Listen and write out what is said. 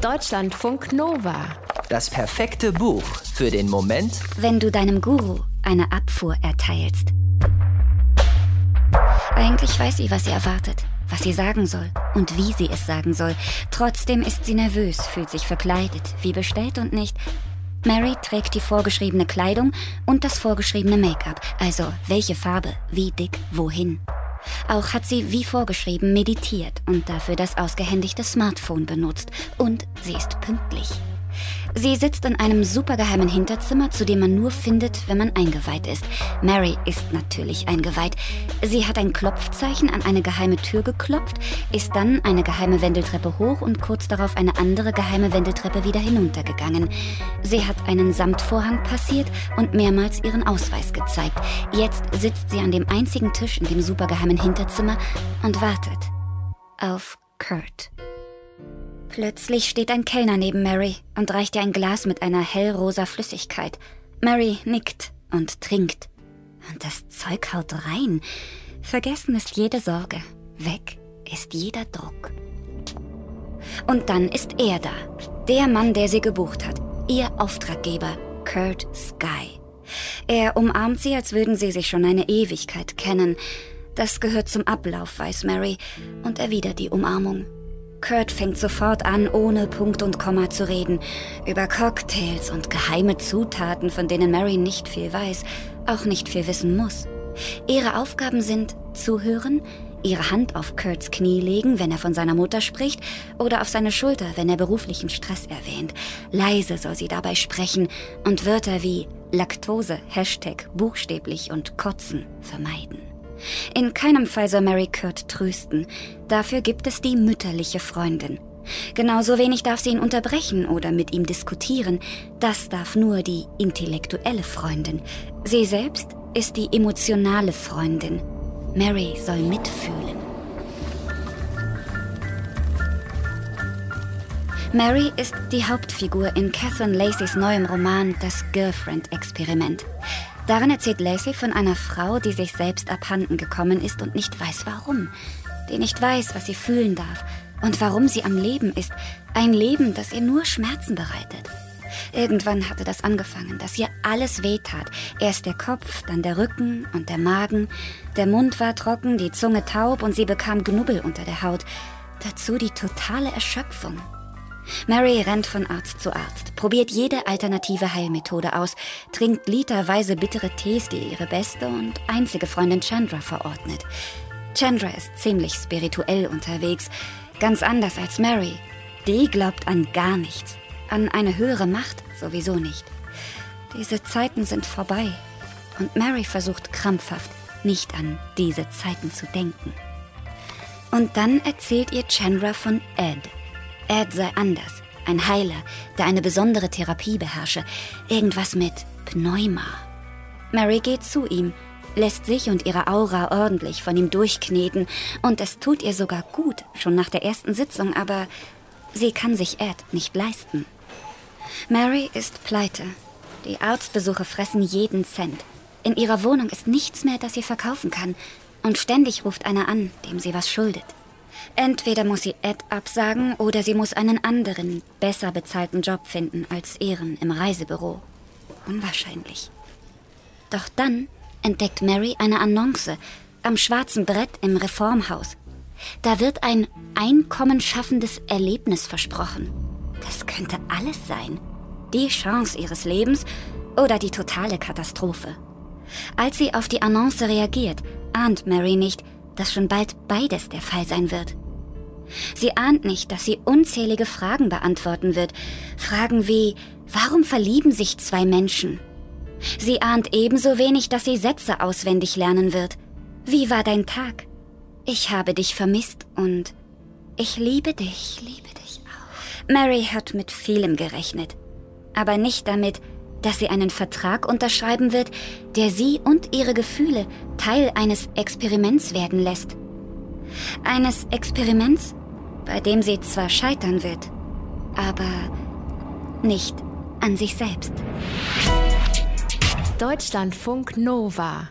Deutschlandfunk Nova. Das perfekte Buch für den Moment, wenn du deinem Guru eine Abfuhr erteilst. Eigentlich weiß sie, was sie erwartet, was sie sagen soll und wie sie es sagen soll. Trotzdem ist sie nervös, fühlt sich verkleidet, wie bestellt und nicht. Mary trägt die vorgeschriebene Kleidung und das vorgeschriebene Make-up, also welche Farbe, wie dick, wohin. Auch hat sie wie vorgeschrieben meditiert und dafür das ausgehändigte Smartphone benutzt. Und sie ist pünktlich. Sie sitzt in einem supergeheimen Hinterzimmer, zu dem man nur findet, wenn man eingeweiht ist. Mary ist natürlich eingeweiht. Sie hat ein Klopfzeichen an eine geheime Tür geklopft, ist dann eine geheime Wendeltreppe hoch und kurz darauf eine andere geheime Wendeltreppe wieder hinuntergegangen. Sie hat einen Samtvorhang passiert und mehrmals ihren Ausweis gezeigt. Jetzt sitzt sie an dem einzigen Tisch in dem supergeheimen Hinterzimmer und wartet auf Kurt. Plötzlich steht ein Kellner neben Mary und reicht ihr ein Glas mit einer hellrosa Flüssigkeit. Mary nickt und trinkt. Und das Zeug haut rein. Vergessen ist jede Sorge. Weg ist jeder Druck. Und dann ist er da. Der Mann, der sie gebucht hat. Ihr Auftraggeber, Kurt Sky. Er umarmt sie, als würden sie sich schon eine Ewigkeit kennen. Das gehört zum Ablauf, weiß Mary, und erwidert die Umarmung. Kurt fängt sofort an, ohne Punkt und Komma zu reden. Über Cocktails und geheime Zutaten, von denen Mary nicht viel weiß, auch nicht viel wissen muss. Ihre Aufgaben sind zuhören, ihre Hand auf Kurts Knie legen, wenn er von seiner Mutter spricht, oder auf seine Schulter, wenn er beruflichen Stress erwähnt. Leise soll sie dabei sprechen und Wörter wie Laktose, Hashtag, buchstäblich und Kotzen vermeiden. In keinem Fall soll Mary Kurt trösten. Dafür gibt es die mütterliche Freundin. Genauso wenig darf sie ihn unterbrechen oder mit ihm diskutieren. Das darf nur die intellektuelle Freundin. Sie selbst ist die emotionale Freundin. Mary soll mitfühlen. Mary ist die Hauptfigur in Catherine Lacey's neuem Roman Das Girlfriend-Experiment. Darin erzählt Lacey von einer Frau, die sich selbst abhanden gekommen ist und nicht weiß warum. Die nicht weiß, was sie fühlen darf und warum sie am Leben ist. Ein Leben, das ihr nur Schmerzen bereitet. Irgendwann hatte das angefangen, dass ihr alles wehtat. Erst der Kopf, dann der Rücken und der Magen. Der Mund war trocken, die Zunge taub und sie bekam Knubbel unter der Haut. Dazu die totale Erschöpfung. Mary rennt von Arzt zu Arzt, probiert jede alternative Heilmethode aus, trinkt literweise bittere Tees, die ihre beste und einzige Freundin Chandra verordnet. Chandra ist ziemlich spirituell unterwegs, ganz anders als Mary. Die glaubt an gar nichts, an eine höhere Macht sowieso nicht. Diese Zeiten sind vorbei und Mary versucht krampfhaft, nicht an diese Zeiten zu denken. Und dann erzählt ihr Chandra von Ed, Ed sei anders. Ein Heiler, der eine besondere Therapie beherrsche. Irgendwas mit Pneuma. Mary geht zu ihm, lässt sich und ihre Aura ordentlich von ihm durchkneten. Und es tut ihr sogar gut, schon nach der ersten Sitzung, aber sie kann sich Ed nicht leisten. Mary ist pleite. Die Arztbesuche fressen jeden Cent. In ihrer Wohnung ist nichts mehr, das sie verkaufen kann. Und ständig ruft einer an, dem sie was schuldet. Entweder muss sie Ed absagen oder sie muss einen anderen, besser bezahlten Job finden als ihren im Reisebüro. Unwahrscheinlich. Doch dann entdeckt Mary eine Annonce am schwarzen Brett im Reformhaus. Da wird ein einkommenschaffendes Erlebnis versprochen. Das könnte alles sein. Die Chance ihres Lebens oder die totale Katastrophe. Als sie auf die Annonce reagiert, ahnt Mary nicht, dass schon bald beides der Fall sein wird. Sie ahnt nicht, dass sie unzählige Fragen beantworten wird. Fragen wie, warum verlieben sich zwei Menschen? Sie ahnt ebenso wenig, dass sie Sätze auswendig lernen wird. Wie war dein Tag? Ich habe dich vermisst und ich liebe dich, ich liebe dich auch. Mary hat mit vielem gerechnet, aber nicht damit, dass sie einen Vertrag unterschreiben wird, der sie und ihre Gefühle Teil eines Experiments werden lässt. Eines Experiments, bei dem sie zwar scheitern wird, aber nicht an sich selbst. Deutschlandfunk Nova